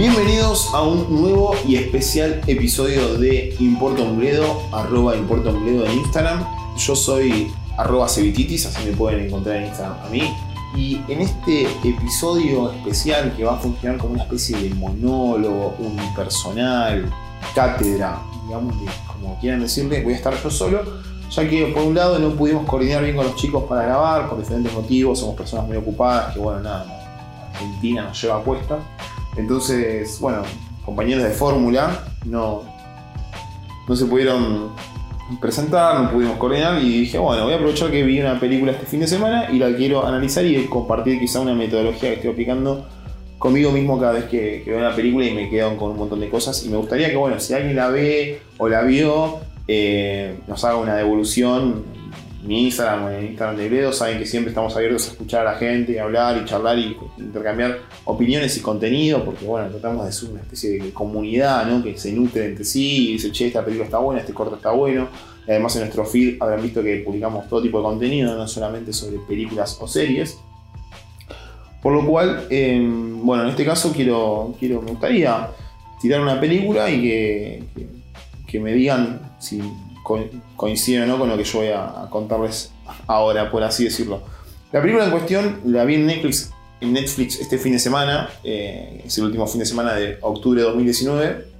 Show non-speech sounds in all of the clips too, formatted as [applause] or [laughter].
Bienvenidos a un nuevo y especial episodio de Importa un Bledo, arroba Importa un Bledo en Instagram. Yo soy arroba Cevititis, así me pueden encontrar en Instagram a mí. Y en este episodio especial que va a funcionar como una especie de monólogo unipersonal, cátedra, digamos, como quieran decirle, voy a estar yo solo, ya que por un lado no pudimos coordinar bien con los chicos para grabar por diferentes motivos, somos personas muy ocupadas que bueno, nada, Argentina nos lleva a cuesta. Entonces, bueno, compañeros de fórmula no, no se pudieron presentar, no pudimos coordinar y dije, bueno, voy a aprovechar que vi una película este fin de semana y la quiero analizar y compartir quizá una metodología que estoy aplicando conmigo mismo cada vez que, veo una película y me quedo con un montón de cosas. Y me gustaría que, bueno, si alguien la ve o la vio, eh, nos haga una devolución mi Instagram o Instagram de Gredo saben que siempre estamos abiertos a escuchar a la gente, y hablar y charlar y intercambiar opiniones y contenido, porque bueno, tratamos de ser una especie de comunidad, ¿no? Que se nutre entre sí y dice, che, esta película está buena, este corto está bueno. Y además en nuestro feed habrán visto que publicamos todo tipo de contenido, no solamente sobre películas o series. Por lo cual, em, bueno, en este caso quiero, quiero, me gustaría tirar una película y que, que me digan si coincide o no con lo que yo voy a, contarles ahora, por así decirlo. La película en cuestión la vi en Netflix, en Netflix este fin de semana, eh, es el último fin de semana de octubre de 2019,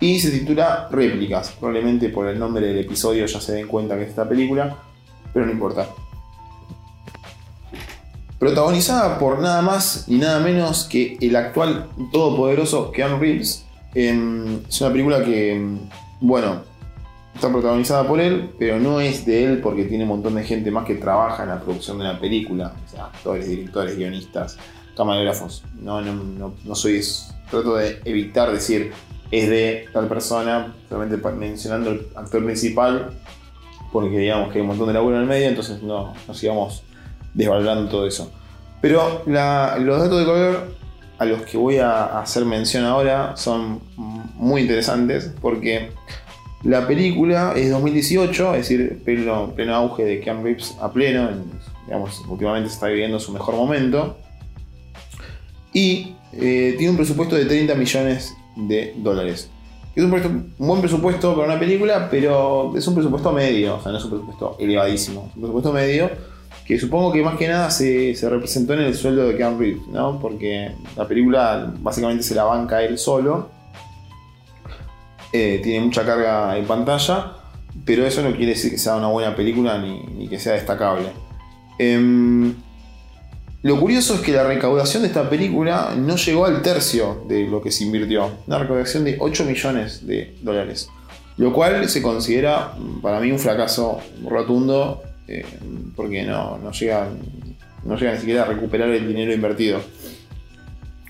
y se titula Réplicas. Probablemente por el nombre del episodio ya se den cuenta que es esta película, pero no importa. Protagonizada por nada más y nada menos que el actual todopoderoso Keanu Reeves. Em, es una película que, em, bueno, Está protagonizada por él, pero no es de él porque tiene un montón de gente más que trabaja en la producción de la película. O sea, actores, directores, guionistas, camarógrafos. No, no, no, soy. Trato de evitar decir es de tal persona, solamente mencionando el actor principal, porque digamos que hay un montón de laburo en el medio, entonces no, nos sigamos desvalorando todo eso. Pero los datos de color a los que voy a hacer mención ahora son muy interesantes porque la película es 2018, es decir, pleno, auge de Keanu Reeves a pleno, digamos, últimamente se está viviendo su mejor momento. Y eh, tiene un presupuesto de 30 millones de dólares. Es un, buen presupuesto para una película, pero es un presupuesto medio, o sea, no es un presupuesto elevadísimo, es un presupuesto medio que supongo que más que nada se, se representó en el sueldo de Keanu Reeves, ¿no? Porque la película básicamente se la banca él solo eh, tiene mucha carga en pantalla, pero eso no quiere decir que sea una buena película ni, que sea destacable. Em, lo curioso es que la recaudación de esta película no llegó al tercio de lo que se invirtió. Una recaudación de 8 millones de dólares. Lo cual se considera para mí un fracaso rotundo eh, porque no, no, llega, no llega ni siquiera a recuperar el dinero invertido.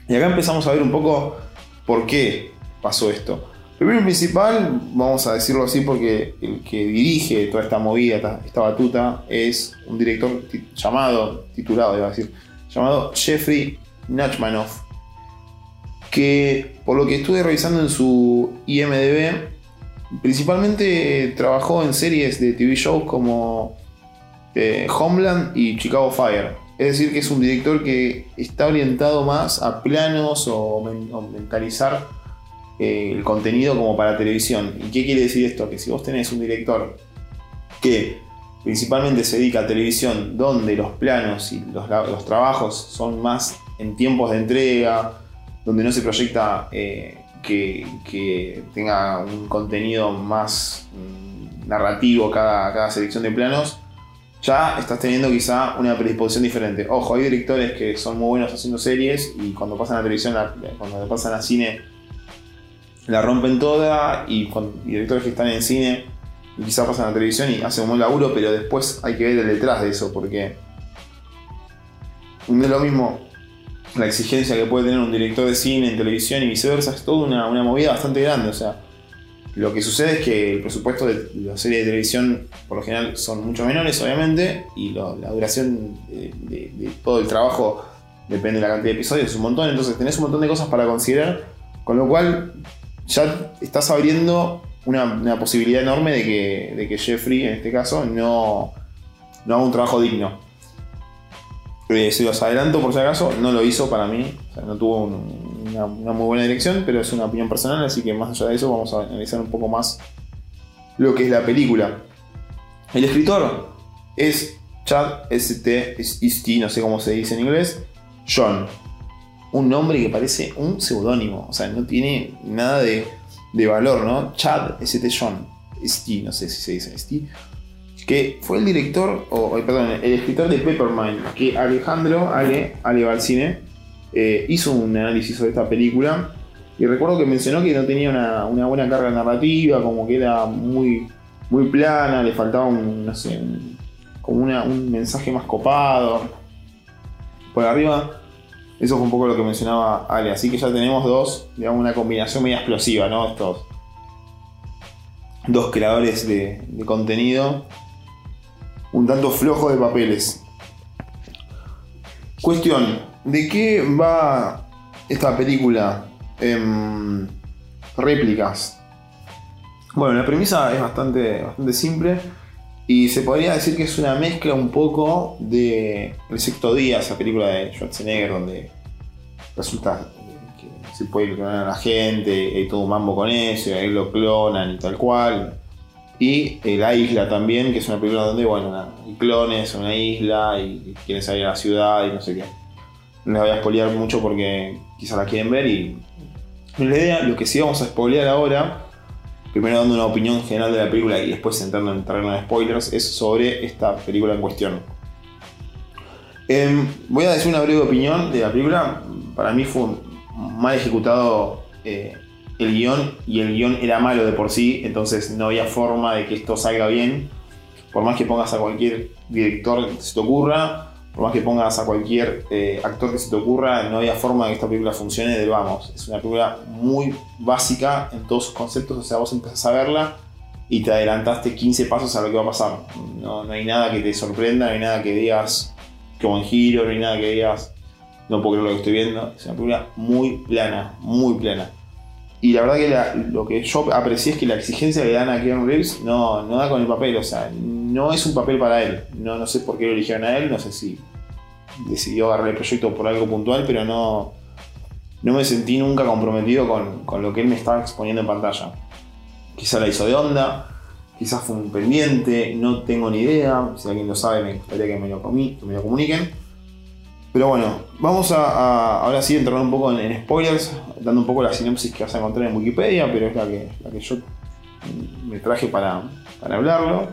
Y acá empezamos a ver un poco por qué pasó esto. Primero principal, vamos a decirlo así porque el que dirige toda esta movida, esta, batuta, es un director llamado, titulado, iba a decir, llamado Jeffrey Nachmanoff, que por lo que estuve revisando en su IMDB, principalmente trabajó en series de TV shows como eh, Homeland y Chicago Fire. Es decir, que es un director que está orientado más a planos o mentalizar eh, el contenido como para televisión. ¿Y qué quiere decir esto? Que si vos tenés un director que principalmente se dedica a televisión, donde los planos y los, trabajos son más en tiempos de entrega, donde no se proyecta eh, que, tenga un contenido más mm, narrativo cada, cada selección de planos, ya estás teniendo quizá una predisposición diferente. Ojo, hay directores que son muy buenos haciendo series y cuando pasan a televisión, cuando pasan a cine, la rompen toda y directores que están en cine y quizás pasan a la televisión y hacen un buen laburo, pero después hay que ver el detrás de eso porque no es lo mismo la exigencia que puede tener un director de cine en televisión y viceversa, es toda una, movida bastante grande, o sea, lo que sucede es que el presupuesto de la serie de televisión por lo general son mucho menores, obviamente, y la duración de, de, todo el trabajo depende de la cantidad de episodios, es un montón, entonces tenés un montón de cosas para considerar, con lo cual ya estás abriendo una, posibilidad enorme de que, que, Jeffrey, en este caso, no, no haga un trabajo digno. Eh, si los adelanto por si acaso, no lo hizo para mí, no tuvo una, una muy buena dirección, pero es una opinión personal, así que más allá de eso vamos a analizar un poco más lo que es la película. El escritor es Chad St. No sé cómo se dice en inglés, John. Un nombre que parece un seudónimo, o sea, no tiene nada de, de valor, ¿no? Chad St. John. Easty, no sé si se dice Easty. Que fue el director, o perdón, el escritor de Peppermint, que Alejandro, Ale, Ale eh, hizo un análisis sobre esta película. Y recuerdo que mencionó que no tenía una, una buena carga narrativa, como que era muy, muy plana, le faltaba un, no sé, un, como un mensaje más copado. Por arriba, eso fue un poco lo que mencionaba Ale. Así que ya tenemos dos, digamos, una combinación media explosiva, ¿no? Estos dos creadores de, contenido un tanto flojo de papeles. Cuestión, ¿de qué va esta película? en réplicas. Bueno, la premisa es bastante, bastante simple y se podría decir que es una mezcla un poco de El sexto día, esa película de Schwarzenegger, donde resulta que se puede clonar a la gente, hay todo un mambo con eso, y ahí lo clonan y tal cual. Y La Isla también, que es una película donde, bueno, hay clones en una isla y quieren salir a la ciudad y no sé qué. No les voy a spoilear mucho porque quizás la quieren ver y. La idea, lo que sí vamos a spoilear ahora primero dando una opinión general de la película y después entrando en terreno de spoilers, es sobre esta película en cuestión. Em, voy a decir una breve opinión de la película. Para mí fue mal ejecutado eh, el guion y el guion era malo de por sí, entonces no había forma de que esto salga bien. Por más que pongas a cualquier director que se te ocurra, por más que pongas a cualquier eh, actor que se te ocurra, no había forma de que esta película funcione de vamos. Es una película muy básica en todos sus conceptos, o sea, vos empezás a verla y te adelantaste 15 pasos a lo que va a pasar. No, hay nada que te sorprenda, no hay nada que digas que buen giro, no hay nada que digas no puedo creer lo que estoy viendo. Es una película muy plana, muy plana. Y la verdad que lo que yo aprecié es que la exigencia que le dan a Keanu Reeves no, no da con el papel, o sea, no es un papel para él. No, no sé por qué lo eligieron a él, no sé si decidió agarrar el proyecto por algo puntual, pero no, no me sentí nunca comprometido con, lo que él me estaba exponiendo en pantalla. Quizá la hizo de onda, quizás fue un pendiente, no tengo ni idea. Si alguien lo sabe, me gustaría que me lo, que me lo comuniquen. Pero bueno, vamos a, ahora sí entrar un poco en, spoilers, dando un poco la sinopsis que vas a encontrar en Wikipedia, pero es la que, la que yo me traje para, para hablarlo.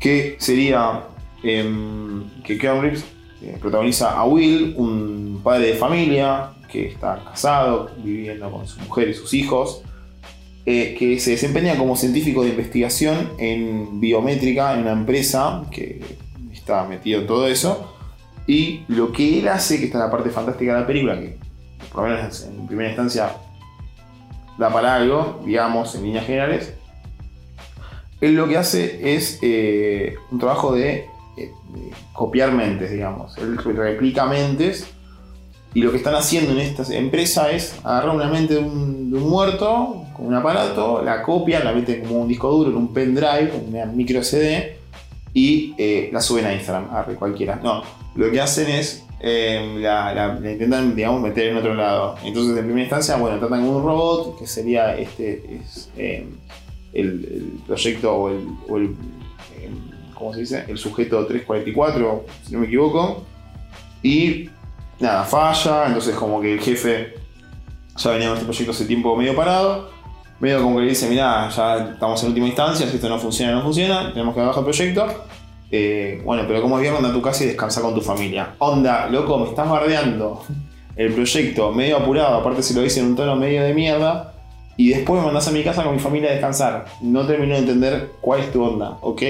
Que sería em, que Keanu Reeves eh, protagoniza a Will, un padre de familia que está casado, viviendo con su mujer y sus hijos, eh, que se desempeña como científico de investigación en biométrica en una empresa que está metido en todo eso. Y lo que él hace, que está en la parte fantástica de la película, que por lo menos en primera instancia da para algo, digamos, en líneas generales, él lo que hace es eh, un trabajo de, eh, de, copiar mentes, digamos. Él replica mentes y lo que están haciendo en esta empresa es agarrar una mente de un, muerto con un aparato, la copian, la meten como un disco duro en un pendrive, una micro CD y eh, la suben a Instagram, a cualquiera. No, lo que hacen es eh, la, intentan, digamos, meter en otro lado. Entonces, en primera instancia, bueno, tratan con un robot, que sería este, es, eh, el, proyecto o el, ¿cómo se dice? El sujeto 344, si no me equivoco. Y nada, falla, entonces como que el jefe ya venía con este proyecto hace tiempo medio parado. Medio como que le dice, mira, ya estamos en última instancia, si esto no funciona, no funciona, tenemos que bajar el proyecto. Eh, bueno, pero como es viernes, anda a tu casa y descansa con tu familia. Onda, loco, me estás bardeando el proyecto medio apurado, aparte se lo dice en un tono medio de mierda, y después me mandas a mi casa con mi familia a descansar. No termino de entender cuál es tu onda, ¿ok?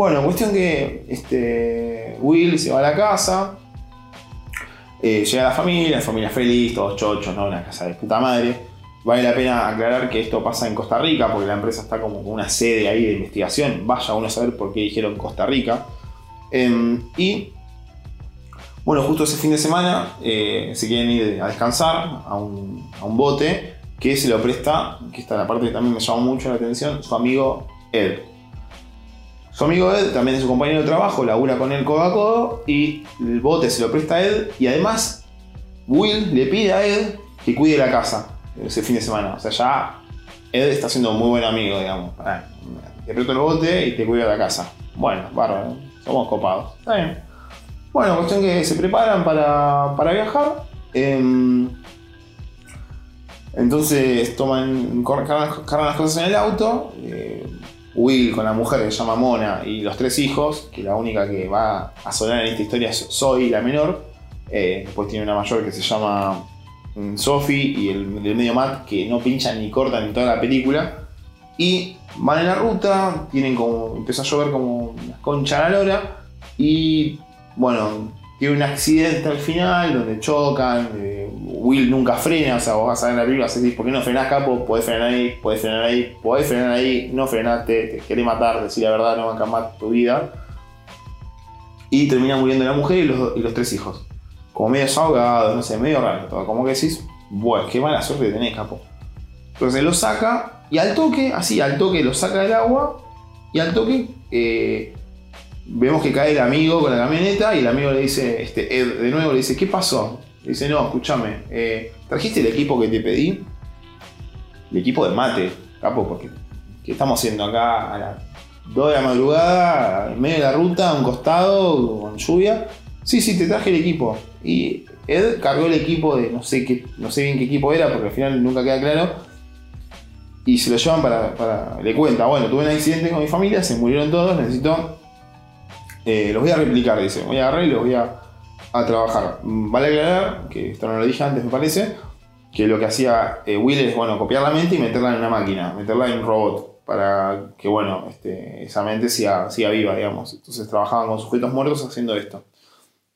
Bueno, cuestión que este, Will se va a la casa, eh, llega la familia, la familia feliz, todos chochos, ¿no? Una casa de puta madre. Vale la pena aclarar que esto pasa en Costa Rica, porque la empresa está como con una sede ahí de investigación. Vaya uno a saber por qué dijeron Costa Rica. Em, y bueno, justo ese fin de semana eh, se quieren ir a descansar a un, bote que se lo presta, que está la parte que también me llamó mucho la atención, su amigo Ed. Su amigo Ed también es su compañero de trabajo, labura con él codo a codo y el bote se lo presta a Ed y además Will le pide a Ed que cuide la casa ese fin de semana. O sea, ya Ed está siendo muy buen amigo, digamos. Te aprieto el bote y te cuido la casa. Bueno, bárbaro, somos copados. Está bien. Bueno, cuestión que se preparan para, para viajar. Em, entonces toman, cargan las cosas en el auto. Eh, Will con la mujer que se llama Mona y los tres hijos, que la única que va a sonar en esta historia es Zoe, la menor. Eh, después tiene una mayor que se llama mm, Sophie y el del medio Matt, que no pinchan ni cortan en toda la película. Y van en la ruta, tienen como. empieza a llover como una concha a la lora. Y bueno, tiene un accidente al final donde chocan. Will nunca frena, o sea, vos vas a ver la película decís, ¿por qué no frenás, capo? Podés frenar ahí, podés frenar ahí, podés frenar ahí, no frenaste, te querés matar, decir la verdad, no va a cambiar tu vida. Y termina muriendo la mujer y los, tres hijos. Como medio ahogados, no sé, medio raro todo. Como que decís, bueno, qué mala suerte tenés, capo. Entonces lo saca y al toque, así, al toque lo saca del agua y al toque eh, vemos que cae el amigo con la camioneta y el amigo le dice, este, de nuevo le dice, ¿qué pasó? Dice, no, escúchame, eh, ¿trajiste el equipo que te pedí? El equipo de mate, capo, porque ¿qué estamos haciendo acá a las 2 de la madrugada, en medio de la ruta, a un costado, con lluvia? Sí, sí, te traje el equipo. Y Ed cargó el equipo de, no sé, qué, no sé bien qué equipo era, porque al final nunca queda claro. Y se lo llevan para, para Le cuenta, bueno, tuve un accidente con mi familia, se murieron todos, necesito eh, los voy a replicar, dice. Voy a agarrar y los voy a, trabajar. Mm, vale aclarar, que esto no lo dije antes, me parece, que lo que hacía eh, Will es, bueno, copiar la mente y meterla en una máquina, meterla en un robot, para que, bueno, este, esa mente siga, viva, digamos. Entonces trabajaban con sujetos muertos haciendo esto.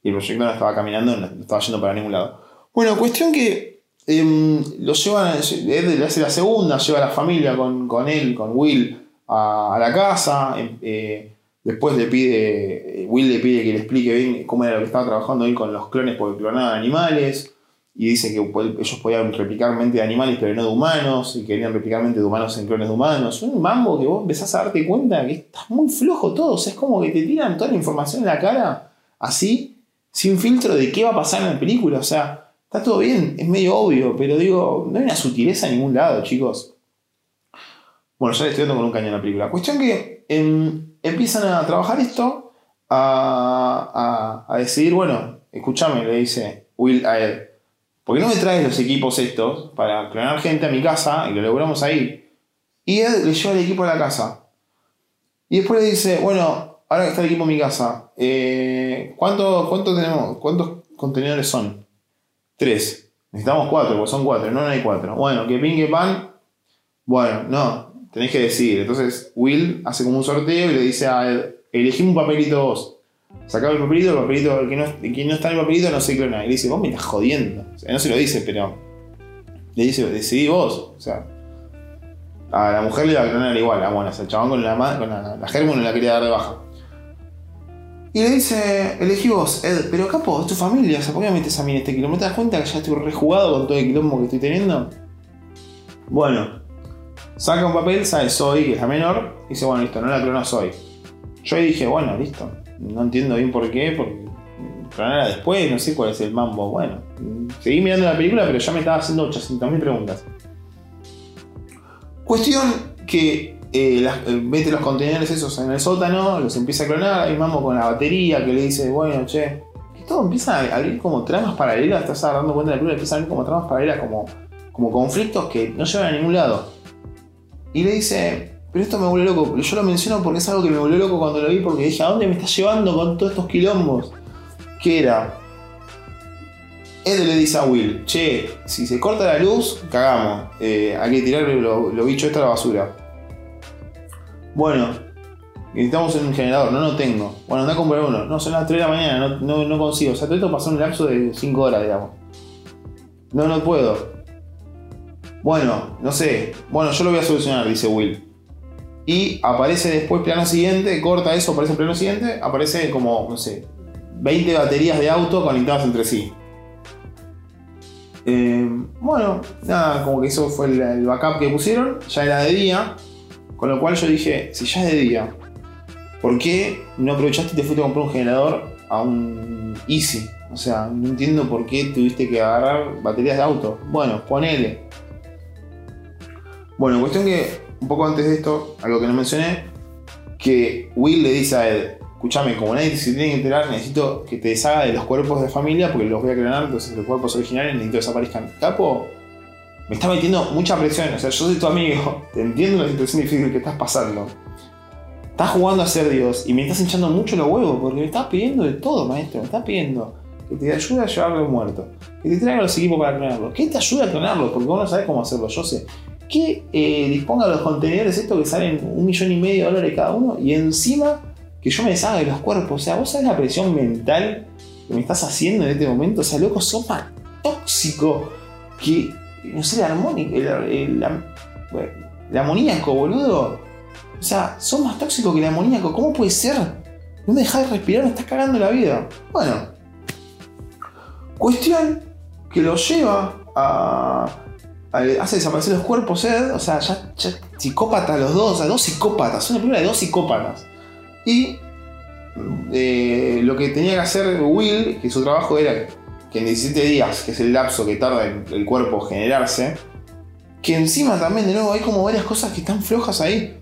Y el proyecto no estaba caminando, no estaba yendo para ningún lado. Bueno, cuestión que eh, lo llevan, Ed hace la segunda, lleva a la familia con, él, con Will, a, la casa. Em, eh, Después le pide, Will le pide que le explique bien cómo era lo que estaba trabajando él con los clones porque clonaban animales. Y dice que ellos podían replicar mente de animales pero no de humanos. Y querían replicar mente de humanos en clones de humanos. Un mambo que vos empezás a darte cuenta que está muy flojo todo. O sea, es como que te tiran toda la información en la cara así, sin filtro de qué va a pasar en la película. O sea, está todo bien, es medio obvio. Pero digo, no hay una sutileza en ningún lado, chicos. Bueno, ya le estoy dando con un cañón a la película. Cuestión que empiezan a trabajar esto, a, decidir, bueno, escúchame, le dice Will a Ed, ¿por qué no me traes los equipos estos para clonar gente a mi casa y lo logramos ahí? Y Ed le lleva el equipo a la casa. Y después le dice, bueno, ahora que está el equipo en mi casa, eh, ¿cuánto, ¿cuánto tenemos? ¿Cuántos contenedores son? Tres. Necesitamos cuatro, porque son cuatro, no, no hay cuatro. Bueno, que pin, que pan. Bueno, no, tenés que decidir. Entonces Will hace como un sorteo y le dice a Ed, elegí un papelito vos. Sacaba el papelito, el papelito, el que, no, el no está en el papelito no se clona. Y le dice, vos me estás jodiendo. O sea, no se lo dice, pero le dice, decidí vos. O sea, a la mujer le va a clonar igual, a bueno, el chabón con la, con la, la no la quería dar de baja. Y le dice, elegí vos, Ed, pero capo, es tu familia, o sea, ¿por qué me metes a mí en este quilombo? ¿Te das cuenta que ya estoy rejugado con todo el quilombo que estoy teniendo? Bueno, Saca un papel, sale Soy, que es la menor, y dice, bueno, listo, no la clona Soy. Yo ahí dije, bueno, listo. No entiendo bien por qué, porque clonarla después, no sé cuál es el mambo. Bueno, seguí mirando la película, pero ya me estaba haciendo 800.000 preguntas. Cuestión que eh, eh, mete los contenedores esos en el sótano, los empieza a clonar, hay mambo con la batería que le dice, bueno, che, que todo empieza a abrir como tramas paralelas, estás dando cuenta de la película, empieza a abrir como tramas paralelas, como, como conflictos que no llevan a ningún lado. Y le dice, pero esto me vuelve loco. Yo lo menciono porque es algo que me volvió loco cuando lo vi, porque dije, ¿a dónde me estás llevando con todos estos quilombos? ¿Qué era? Ed le dice a Will, che, si se corta la luz, cagamos. Eh, hay que tirar los lo bichos esta a la basura. Bueno, necesitamos un generador, no lo tengo. Bueno, anda a comprar uno. No, son las 3 de la mañana, no, consigo. O sea, todo esto pasó un lapso de 5 horas, digamos. No, no puedo. Bueno, no sé. Bueno, yo lo voy a solucionar, dice Will. Y aparece después, plano siguiente, corta eso, aparece en plano siguiente, aparece como, no sé, 20 baterías de auto conectadas entre sí. Eh, bueno, nada, como que eso fue el, backup que pusieron, ya era de día, con lo cual yo dije, si ya es de día, ¿por qué no aprovechaste y te fuiste a comprar un generador a un Easy? O sea, no entiendo por qué tuviste que agarrar baterías de auto. Bueno, ponele. Bueno, cuestión que un poco antes de esto, algo que no mencioné, que Will le dice a Ed, escúchame, como nadie se tiene que enterar, necesito que te deshaga de los cuerpos de familia porque los voy a clonar, entonces los cuerpos originales necesito que desaparezcan. Capo, me está metiendo mucha presión, o sea, yo soy tu amigo, [laughs] te entiendo la situación difícil que estás pasando. Estás jugando a ser Dios y me estás hinchando mucho los huevos porque me estás pidiendo de todo, maestro, me estás pidiendo que te ayude a llevarlo muerto, que te traiga los equipos para clonarlo, que te ayude a clonarlo, porque vos no sabés cómo hacerlo, yo sé. Que eh, disponga los contenedores estos que salen un millón y medio de dólares cada uno y encima que yo me deshaga de los cuerpos. O sea, vos sabés la presión mental que me estás haciendo en este momento. O sea, loco, sos más tóxico que, no sé, el armónico, el, el amoníaco, boludo. O sea, sos más tóxico que el amoníaco. ¿Cómo puede ser? No me dejás de respirar, me estás cagando la vida. Bueno, cuestión que lo lleva a hace desaparecer los cuerpos Ed, o sea, ya, psicópatas los dos, o sea, dos psicópatas, son una película de dos psicópatas. Y eh, lo que tenía que hacer Will, que su trabajo era que en 17 días, que es el lapso que tarda el, el cuerpo generarse, que encima también, de nuevo, hay como varias cosas que están flojas ahí.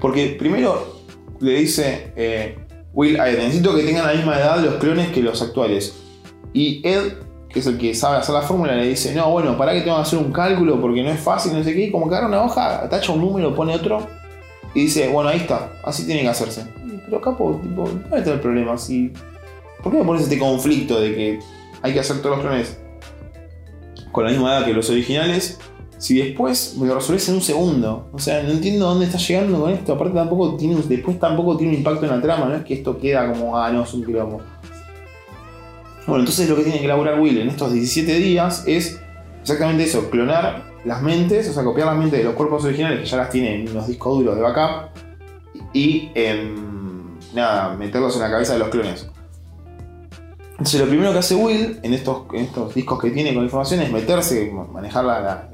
Porque primero le dice eh, Will, necesito que tengan la misma edad los clones que los actuales. Y Ed que es el que sabe hacer la fórmula, le dice, no, bueno, para que tengo que hacer un cálculo porque no es fácil, no sé qué, como que agarra una hoja, tacha un número, pone otro, y dice, bueno, ahí está, así tiene que hacerse. Pero capo, tipo, ¿dónde está el problema? Si, ¿Por qué me pones este conflicto de que hay que hacer todos los clones con la misma edad que los originales? Si después me lo resolves en un segundo. O sea, no entiendo dónde estás llegando con esto. Aparte tampoco tiene, después tampoco tiene un impacto en la trama, no es que esto queda como, ah, no, es un quilombo. Bueno, entonces lo que tiene que elaborar Will en estos 17 días es exactamente eso, clonar las mentes, o sea, copiar las mentes de los cuerpos originales que ya las tienen en los discos duros de backup y em, nada, meterlos en la cabeza de los clones. Entonces lo primero que hace Will en estos, discos que tiene con información es meterse, manejar la, la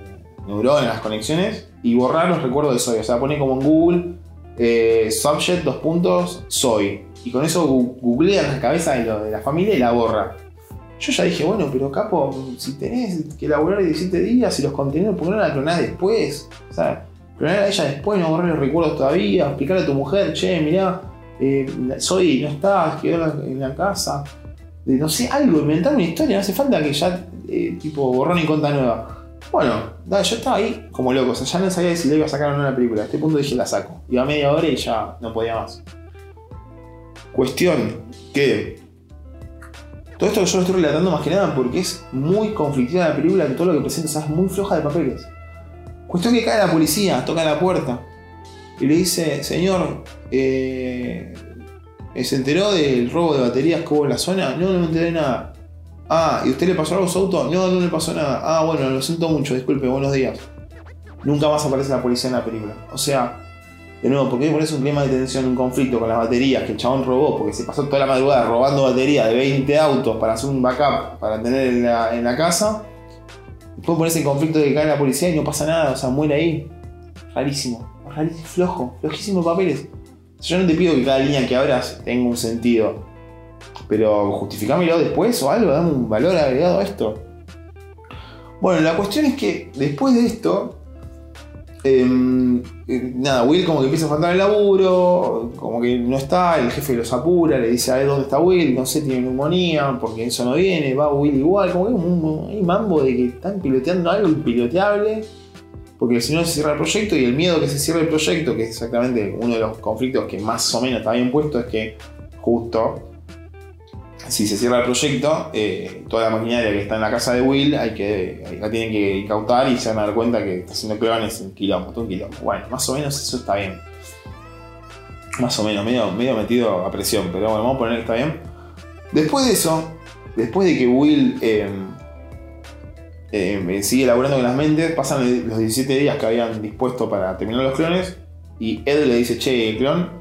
neurona, las conexiones y borrar los recuerdos de Soy. O sea, pone como en Google eh, subject, dos puntos, Soy y con eso googlea la cabeza de, la familia y la borra. Yo ya dije, bueno, pero capo, si tenés que elaborar 17 días y los contenidos, ¿por qué no la clonás después? O sea, clonar a ella después, no borrar los recuerdos todavía, explicarle a tu mujer, che, mirá, eh, soy, no estás, quedó en la, casa. no sé, algo, inventar una historia, no hace falta que ya, eh, tipo, borrón y cuenta nueva. Bueno, yo estaba ahí como loco, o sea, ya no sabía si le iba a sacar o no la película. A este punto dije, la saco. Iba a media hora y ya no podía más. Cuestión que. Todo esto yo lo estoy relatando más que nada porque es muy conflictiva la película, que todo lo que presenta es muy floja de papeles. Cuestión que cae la policía, toca la puerta y le dice: Señor, eh, ¿se enteró del robo de baterías que hubo en la zona? No, no me enteré nada. Ah, ¿y usted le pasó algo a su auto? No, no le pasó nada. Ah, bueno, lo siento mucho, disculpe, buenos días. Nunca más aparece la policía en la película. O sea, de nuevo, ¿por qué pones un clima de tensión, un conflicto con las baterías que el chabón robó? Porque se pasó toda la madrugada robando baterías de 20 autos para hacer un backup para tener en la, casa. Después pones el conflicto de que cae la policía y no pasa nada, o sea, muere ahí. Rarísimo, rarísimo, flojo, flojísimo papeles. Yo no te pido que cada línea que abras tenga un sentido, pero justificámelo después o algo, dame un valor agregado a esto. Bueno, la cuestión es que después de esto, eh, nada, Will como que empieza a faltar el laburo, como que no está, el jefe los apura, le dice a él dónde está Will, no sé, tiene neumonía, porque eso no viene, va Will igual, como que hay un, mambo de que están piloteando algo impiloteable, porque si no se cierra el proyecto y el miedo que se cierre el proyecto, que es exactamente uno de los conflictos que más o menos está bien puesto, es que justo si se cierra el proyecto, eh, toda la maquinaria que está en la casa de Will hay que, la tienen que incautar y se van a dar cuenta que está haciendo clones en quilombo, todo un. Bueno, más o menos eso está bien. Más o menos, medio, medio metido a presión, pero bueno, vamos a poner que está bien. Después de eso, después de que Will em, em, sigue elaborando con las mentes, pasan los 17 días que habían dispuesto para terminar los clones y Ed le dice, che, clon,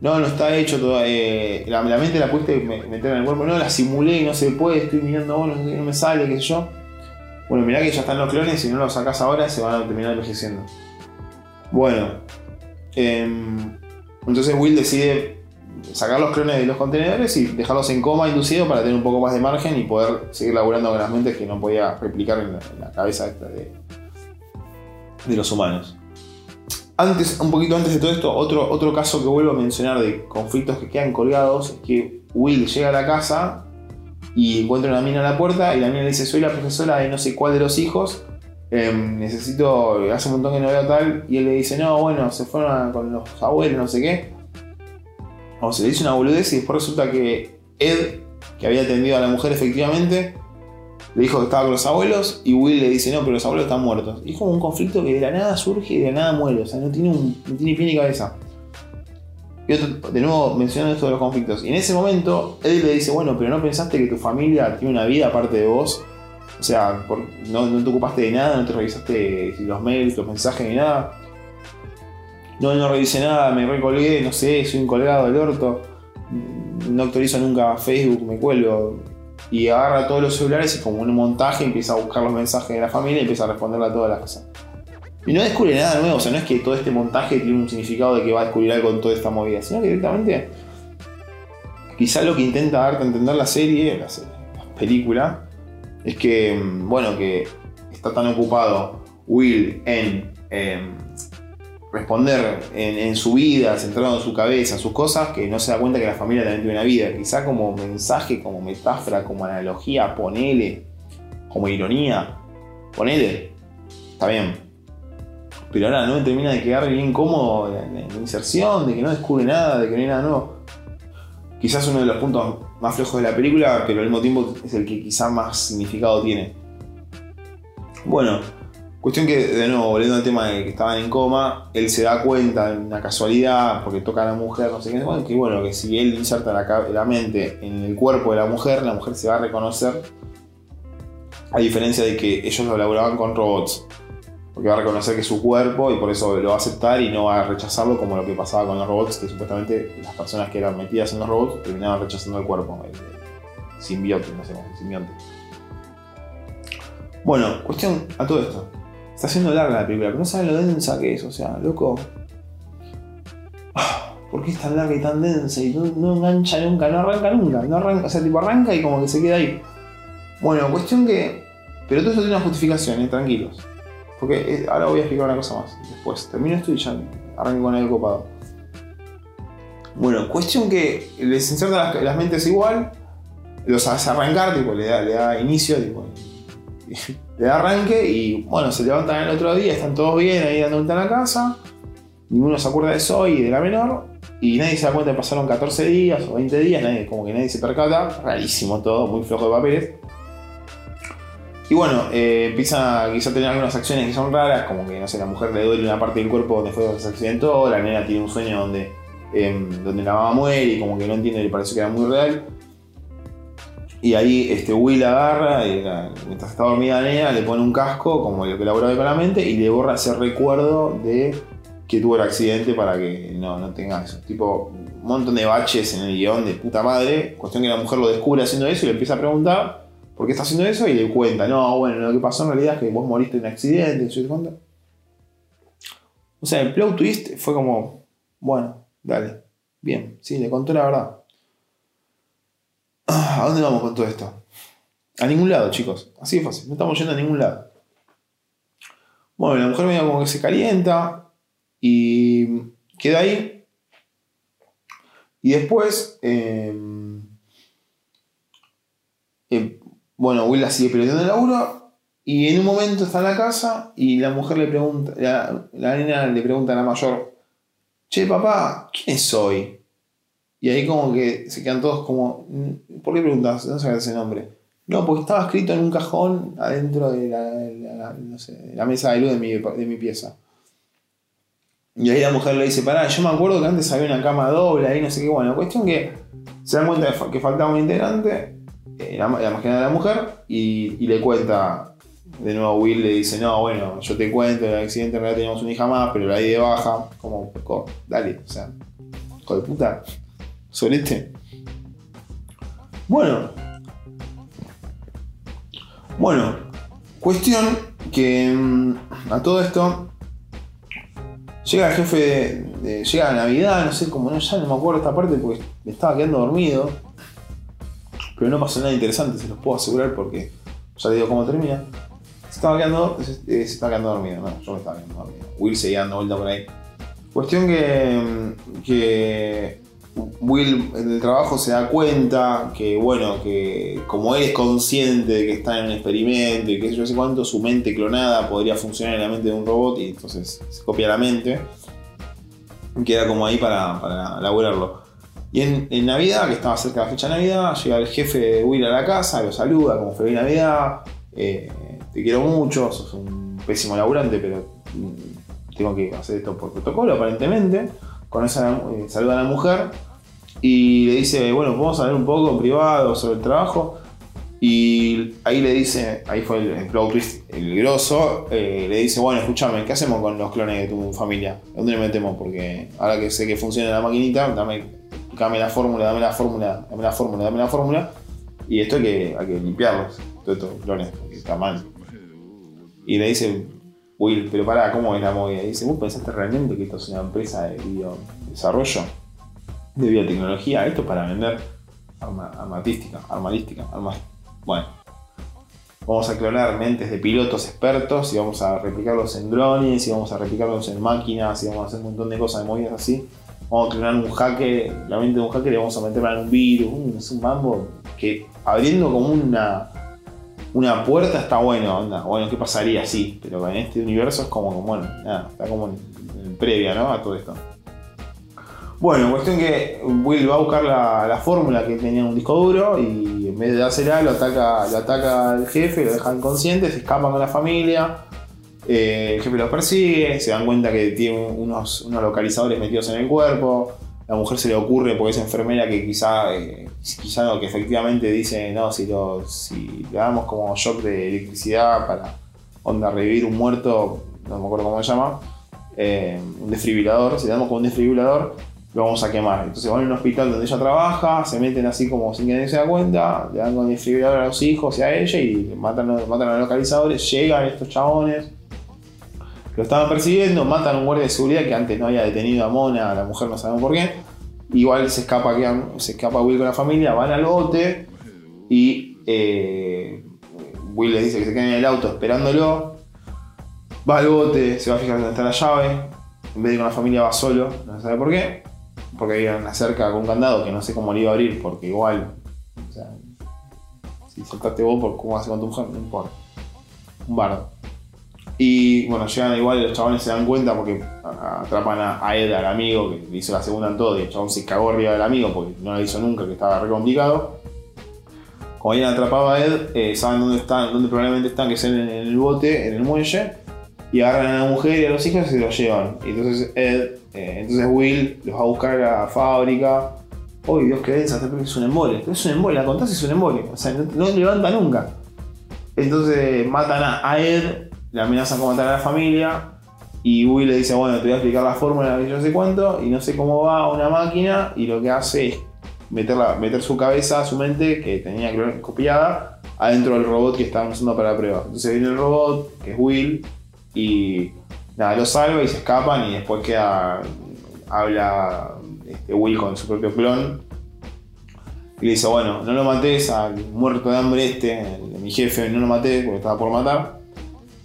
no, no está hecho todavía. Eh, la, mente la pudiste meter en el cuerpo. No, la simulé no se puede. Estoy mirando, no, no me sale, qué sé yo. Bueno, mirá que ya están los clones. Si no los sacas ahora, se van a terminar envejeciendo. Bueno. Em, Entonces Will decide sacar los clones de los contenedores y dejarlos en coma inducido para tener un poco más de margen y poder seguir laburando con las mentes que no podía replicar en la, cabeza de, de los humanos. Antes, un poquito antes de todo esto, otro, otro caso que vuelvo a mencionar de conflictos que quedan colgados es que Will llega a la casa y encuentra una mina en la puerta y la mina le dice soy la profesora de no sé cuál de los hijos, em, necesito, hace un montón que no veo tal, y él le dice no, bueno, se fueron con los abuelos, no sé qué. O se le dice una boludez y después resulta que Ed, que había atendido a la mujer efectivamente, le dijo que estaba con los abuelos y Will le dice, no, pero los abuelos están muertos. Y es como un conflicto que de la nada surge y de la nada muere, o sea, no tiene, un, no tiene pie ni cabeza. Y de nuevo mencionando esto de los conflictos. Y en ese momento, Eddie le dice, bueno, pero no pensaste que tu familia tiene una vida aparte de vos. O sea, no, no, te ocupaste de nada, no te revisaste los mails, los mensajes ni nada. No, no revisé nada, me recolgué, no sé, soy un colgado del orto. No actualizo nunca Facebook, me cuelgo y agarra todos los celulares y como un montaje empieza a buscar los mensajes de la familia y empieza a responderle a todas las cosas. Y no descubre nada nuevo, o sea, no es que todo este montaje tiene un significado de que va a descubrir algo en toda esta movida, sino que directamente quizá lo que intenta darte a entender la serie, la, película, es que, mm, bueno, que está tan ocupado Will en em, responder en, su vida, centrado en su cabeza, sus cosas, que no se da cuenta que la familia también tiene una vida. Quizá como mensaje, como metáfora, como analogía, ponele, como ironía, ponele, está bien. Pero ahora no me termina de quedar bien cómodo la, la, inserción, de que no descubre nada, de que no hay nada nuevo. Quizás uno de los puntos más flojos de la película, pero al mismo tiempo es el que quizá más significado tiene. Bueno, Cuestión que, de nuevo, volviendo al tema de que estaban en coma, él se da cuenta, en una casualidad, porque toca a la mujer, no sé qué, que bueno, que si él inserta la, mente en el cuerpo de la mujer, la mujer se va a reconocer, a diferencia de que ellos lo elaboraban con robots. Porque va a reconocer que es su cuerpo y por eso lo va a aceptar y no va a rechazarlo como lo que pasaba con los robots, que supuestamente las personas que eran metidas en los robots terminaban rechazando el cuerpo. El, simbionte, no sé el simbionte. Bueno, cuestión a todo esto. Está haciendo larga la película, pero no saben lo densa que es, o sea, loco. Ah, ¿Por qué es tan larga y tan densa? Y no, engancha nunca, no arranca nunca, no arranca, o sea, tipo arranca y como que se queda ahí. Bueno, cuestión que. Pero todo eso tiene una justificación, eh, tranquilos. Porque eh, ahora voy a explicar una cosa más. Después, termino esto y ya arranco con el copado. Bueno, cuestión que les inserta las, mentes igual, los hace arrancar, tipo, le da, le da inicio, tipo, da arranque y bueno, se levantan el otro día, están todos bien ahí dando vuelta a la casa, ninguno se acuerda de eso y de la menor, y nadie se da cuenta que pasaron 14 días o 20 días, nadie, como que nadie se percata, rarísimo todo, muy flojo de papeles. Y bueno, eh, empieza quizá a tener algunas acciones que son raras, como que, no sé, la mujer le duele una parte del cuerpo donde fue donde se accidentó, la nena tiene un sueño donde, em, donde la mamá muere y como que no entiende, le parece que era muy real. Y ahí este Will agarra, y, mientras está dormida la nena, le pone un casco, como lo que elabora con la mente, y le borra ese recuerdo de que tuvo el accidente para que no, no tenga eso. Tipo, un montón de baches en el guion de puta madre. Cuestión que la mujer lo descubre haciendo eso y le empieza a preguntar por qué está haciendo eso y le cuenta, no, bueno, lo que pasó en realidad es que vos moriste en un accidente, ¿sí te O sea, el plot twist fue como, bueno, dale, bien, sí, le contó la verdad. ¿A dónde vamos con todo esto? A ningún lado, chicos. Así de fácil. No estamos yendo a ningún lado. Bueno, la mujer medio como que se calienta y queda ahí. Y después, em, em, bueno, Will la sigue perdiendo el laburo. Y en un momento está en la casa y la mujer le pregunta, la, la nena le pregunta a la mayor, che papá, ¿quién soy? Y ahí como que se quedan todos como, ¿por qué preguntas? No sabes ese nombre. No, porque estaba escrito en un cajón adentro de la, mesa de luz de mi, de mi, pieza. Y ahí la mujer le dice, pará, yo me acuerdo que antes había una cama doble ahí, no sé qué. Bueno, cuestión que se dan cuenta que faltaba un integrante, eh, la, máquina de la mujer, y, y, le cuenta, de nuevo Will le dice, no, bueno, yo te cuento, el accidente en realidad teníamos una hija más, pero la di de baja, como, dale, o sea, hijo de puta este Bueno. Bueno. Cuestión que mm, a todo esto Llega el jefe, de, llega la Navidad, no sé cómo, no, ya no me acuerdo esta parte porque me estaba quedando dormido. Pero no pasó nada interesante, se los puedo asegurar porque ya digo cómo termina. Se estaba quedando, se, se estaba quedando dormido, no, yo me estaba quedando dormido. Will seguía dando vuelta por ahí. Cuestión que, que Will en el trabajo se da cuenta que, bueno, que como él es consciente de que está en un experimento y que yo sé cuánto, su mente clonada podría funcionar en la mente de un robot y entonces se copia la mente. Y queda como ahí para, para elaborarlo. Y en, Navidad, que estaba cerca de la fecha de Navidad, llega el jefe de Will a la casa, lo saluda como Feliz Navidad, eh, te quiero mucho, sos un pésimo laburante, pero mm, tengo que hacer esto por protocolo aparentemente. Con esa eh, saluda a la mujer y le dice, bueno, vamos a hablar un poco en privado sobre el trabajo. Y ahí le dice, ahí fue el, el twist, el grosso, eh, le dice, bueno, escúchame, ¿qué hacemos con los clones de tu familia? ¿Dónde le metemos? Porque ahora que sé que funciona la maquinita, dame, dame la fórmula, dame la fórmula, dame la fórmula, dame la fórmula. Y esto hay que, hay que limpiarlos, todos estos clones, porque está mal. Y le dice, Will, pero pará, ¿cómo es la movida? Dice, ¿vos pensaste realmente que esto es una empresa de video desarrollo? de biotecnología, esto para vender arma, armatística, armalística, armas. Bueno, vamos a clonar mentes de pilotos expertos y vamos a replicarlos en drones y vamos a replicarlos en máquinas y vamos a hacer un montón de cosas de movidas así. Vamos a clonar un hacker, la mente de un hacker y vamos a meterla en un virus, es un mambo que abriendo como una una puerta está bueno, onda. Bueno, ¿qué pasaría? Sí, pero en este universo es como, bueno, nada, está como previa, ¿no? A todo esto. Bueno, cuestión que Will va a buscar la, fórmula que tenía en un disco duro y en vez de dársela lo ataca, lo ataca al jefe, lo deja inconsciente, se escapan con la familia. Eh, el jefe los persigue, se dan cuenta que tiene unos, unos, localizadores metidos en el cuerpo. La mujer se le ocurre, porque es enfermera, que quizá, eh, quizá que efectivamente dice, no, si, lo, si le damos como shock de electricidad para onda revivir un muerto, no me acuerdo cómo se llama, eh, un desfibrilador, si le damos como un desfibrilador, lo vamos a quemar. Entonces van a un hospital donde ella trabaja, se meten así como sin que nadie se da cuenta, le dan con desfibrilador a los hijos y a ella y matan, matan a los localizadores, llegan estos chabones, lo estaban persiguiendo, matan a un guardia de seguridad que antes no había detenido a Mona, a la mujer no sabemos por qué. Igual se escapa, se escapa Will con la familia, van al bote y eh, Will les dice que se queden en el auto esperándolo. Va al bote, se va a fijar dónde está la llave. En vez de con la familia va solo, no sabe por qué porque había una cerca con un candado que no sé cómo le iba a abrir, porque igual, si soltaste vos, por ¿cómo hace con tu mujer? No importa. Un bardo. Y bueno, llegan igual los chavales se dan cuenta porque atrapan a Ed, al amigo, que hizo la segunda en todo, y el chabón se cagó arriba del amigo porque no lo hizo nunca, que estaba re complicado. Como habían atrapado a Ed, eh, saben dónde están, dónde probablemente están, que es en, el bote, en el muelle, y agarran a la mujer y a los hijos y se los llevan. Y entonces Ed eh, entonces Will los va a buscar a la fábrica. Uy, Dios que densa, es un embole. Es un embole, la contás es un embole. O sea, no, levanta nunca. Entonces matan a Ed, le amenazan con matar a la familia. Y Will le dice, bueno, te voy a explicar la fórmula de yo sé cuánto. Y no sé cómo va una máquina. Y lo que hace es meter su cabeza, su mente, que tenía copiada, adentro del robot que estaban usando para la prueba. Entonces viene el robot, que es Will, y nada, lo salva y se escapan y después queda, habla este, Will con su propio clon y le dice, bueno, no lo mates al muerto de hambre este, mi jefe, no lo maté porque estaba por matar.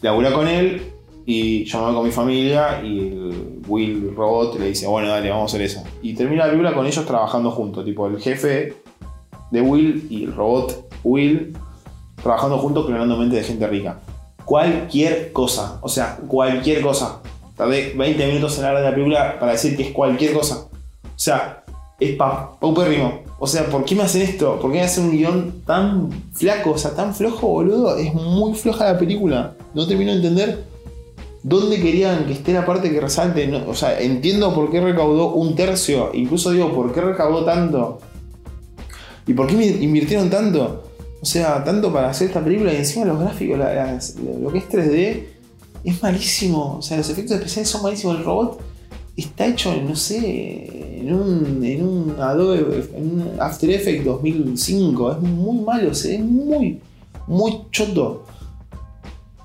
Labura con él y yo me voy con mi familia y Will Robot le dice, bueno, dale, vamos a hacer eso. Y termina la película con ellos trabajando juntos, tipo el jefe de Will y el robot Will trabajando juntos clonando mente de gente rica cualquier cosa. O sea, cualquier cosa. Tardé 20 minutos en hablar de la película para decir que es cualquier cosa. O sea, es paupérrimo. O sea, ¿por qué me hacen esto? ¿Por qué me hacen un guion tan flaco? O sea, tan flojo, boludo. Es muy floja la película. No termino de entender dónde querían que esté la parte que resalte. o sea, entiendo por qué recaudó un tercio. Incluso digo, ¿por qué recaudó tanto? ¿Y por qué invirtieron tanto? O sea, tanto para hacer esta película y encima los gráficos, lo que es 3D, es malísimo. O sea, los efectos especiales son malísimos. El robot está hecho, no sé, en un, en un Adobe, en un After Effects 2005. Es muy malo, se ve muy, muy choto.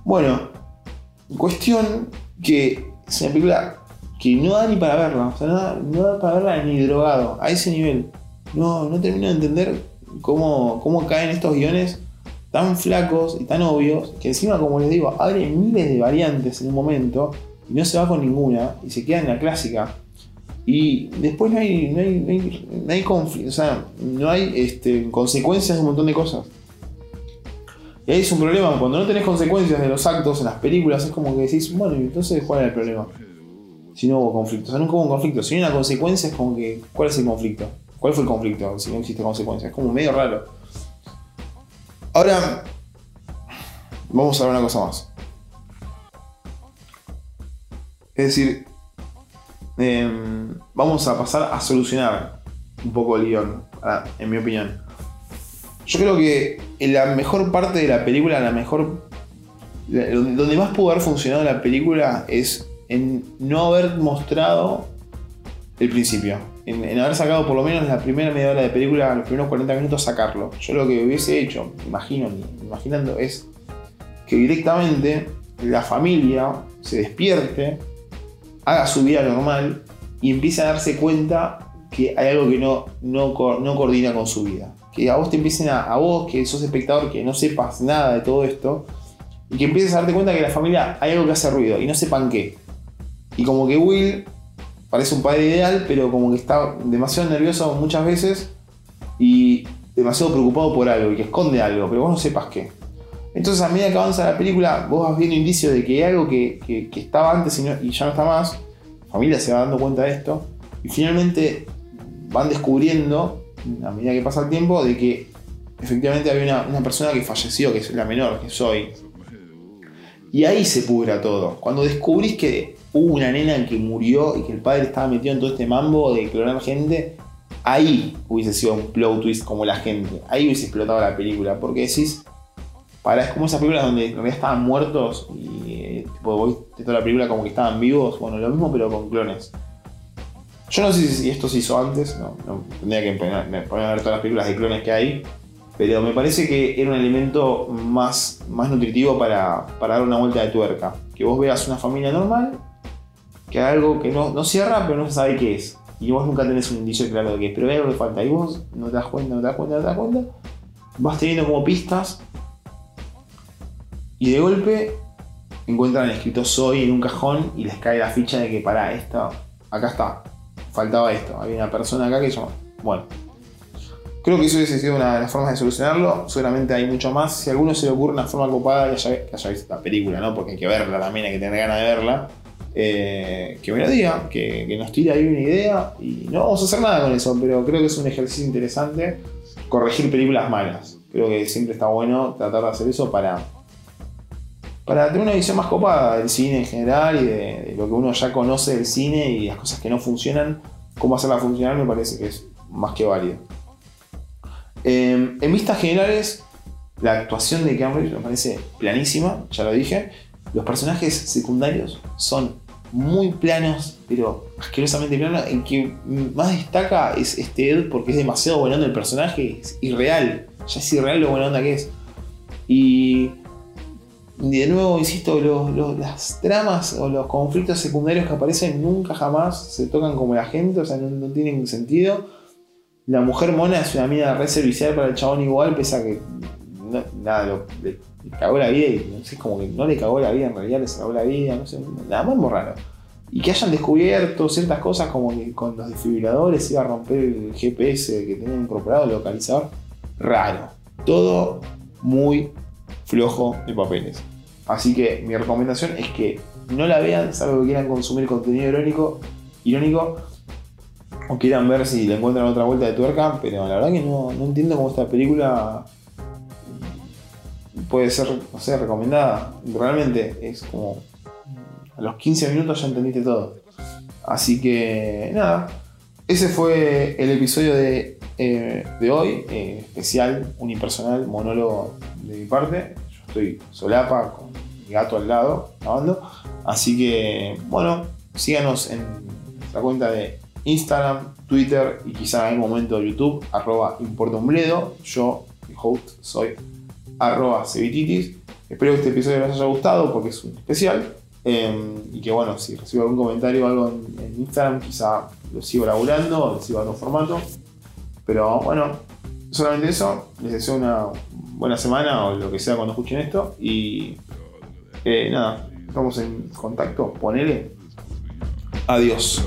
Bueno, cuestión que es una película que no da ni para verla. O sea, no da, para verla ni drogado, a ese nivel. No, no termino de entender cómo, cómo caen estos guiones tan flacos y tan obvios que encima, como les digo, abre miles de variantes en un momento y no se va con ninguna y se queda en la clásica. Y después no hay, no hay, no hay, o sea, no hay este, consecuencias de un montón de cosas. Y ahí es un problema, cuando no tenés consecuencias de los actos en las películas, es como que decís, bueno, entonces ¿cuál era el problema? Si no hubo conflicto, o sea, nunca hubo un conflicto. Si no hay una consecuencia, es como que, ¿cuál es el conflicto? ¿Cuál fue el conflicto si no existe consecuencia? Es como medio raro. Ahora, vamos a ver una cosa más. Es decir, em, vamos a pasar a solucionar un poco el guion, en mi opinión. Yo creo que la mejor parte de la película, la mejor. Donde más pudo haber funcionado la película es en no haber mostrado el principio. En, haber sacado por lo menos la primera media hora de película, los primeros 40 minutos, sacarlo. Yo lo que hubiese hecho, imagino, imaginando, es que directamente la familia se despierte, haga su vida normal y empiece a darse cuenta que hay algo que no, no coordina con su vida. Que a vos te empiecen a, a vos, que sos espectador, que no sepas nada de todo esto, y que empieces a darte cuenta que la familia hay algo que hace ruido y no sepan qué. Y como que Will parece un padre ideal, pero como que está demasiado nervioso muchas veces y demasiado preocupado por algo y que esconde algo, pero vos no sepas qué. Entonces a medida que avanza la película, vos vas viendo indicios de que hay algo que, estaba antes y, ya no está más. La familia se va dando cuenta de esto. Y finalmente van descubriendo, a medida que pasa el tiempo, de que efectivamente había una, una persona que falleció, que es la menor, que soy. Y ahí se pudra todo. Cuando descubrís que hubo una nena que murió y que el padre estaba metido en todo este mambo de clonar gente, ahí hubiese sido un plot twist como la gente. Ahí hubiese explotado la película. Porque decís, para, es como esas películas donde en realidad estaban muertos y eh, tipo, de toda la película como que estaban vivos. Bueno, lo mismo pero con clones. Yo no sé si esto se hizo antes, no, tendría que poner, a ver todas las películas de clones que hay. Pero me parece que era un elemento más, más nutritivo para, para dar una vuelta de tuerca. Que vos veas una familia normal que hay algo que no, no cierra, pero no se sabe qué es. Y vos nunca tenés un indicio claro de qué es, pero hay algo que falta. Y vos no te das cuenta, no te das cuenta, no te das cuenta. Vas teniendo como pistas. Y de golpe encuentran escrito soy en un cajón y les cae la ficha de que para esto, acá está, faltaba esto. Había una persona acá que yo. Bueno. Creo que eso hubiese sido una de las formas de solucionarlo. Seguramente hay mucho más. Si a alguno se le ocurre una forma copada, que haya, que visto la película, ¿no? Porque hay que verla también, hay que tener ganas de verla eh, que me lo diga, que, nos tire ahí una idea y no vamos a hacer nada con eso, pero creo que es un ejercicio interesante corregir películas malas. Creo que siempre está bueno tratar de hacer eso para, para tener una visión más copada del cine en general y de, lo que uno ya conoce del cine y las cosas que no funcionan, cómo hacerla funcionar me parece que es más que válido. Em, en vistas generales, la actuación de Cambridge me parece planísima, ya lo dije. Los personajes secundarios son muy planos, pero asquerosamente planos. En que más destaca es este Ed porque es demasiado bueno el personaje, es irreal. Ya es irreal lo buena onda que es. Y de nuevo, insisto, las tramas o los conflictos secundarios que aparecen nunca jamás se tocan como la gente, o sea, no, tienen sentido. La mujer mona es una mina re servicial para el chabón igual, pese a que nada, lo, le cagó la vida y no sé, como que no le cagó la vida, en realidad le cagó la vida, no sé, nada más muy raro. Y que hayan descubierto ciertas cosas como que con los desfibriladores iba a romper el GPS que tenían incorporado, el localizador. Raro. Todo muy flojo de papeles. Así que mi recomendación es que no la vean, salvo que quieran consumir contenido irónico, irónico o quieran ver si le encuentran otra vuelta de tuerca, pero la verdad que no, no entiendo cómo esta película puede ser, no sé, recomendada. Realmente es como a los 15 minutos ya entendiste todo. Así que nada, ese fue el episodio de, eh, de hoy, eh, especial, unipersonal, monólogo de mi parte. Yo estoy solapa con mi gato al lado, grabando. Así que, bueno, síganos en la cuenta de Instagram, Twitter y quizá en algún momento YouTube, arroba importa. Yo, mi host, soy arroba cevititis. Espero que este episodio les haya gustado porque es un especial. Em, y que bueno, si recibo algún comentario o algo en, Instagram, quizá lo sigo laburando lo sigo dando formato. Pero bueno, solamente eso. Les deseo una buena semana o lo que sea cuando escuchen esto. Y eh, nada, estamos en contacto. Ponele. Adiós.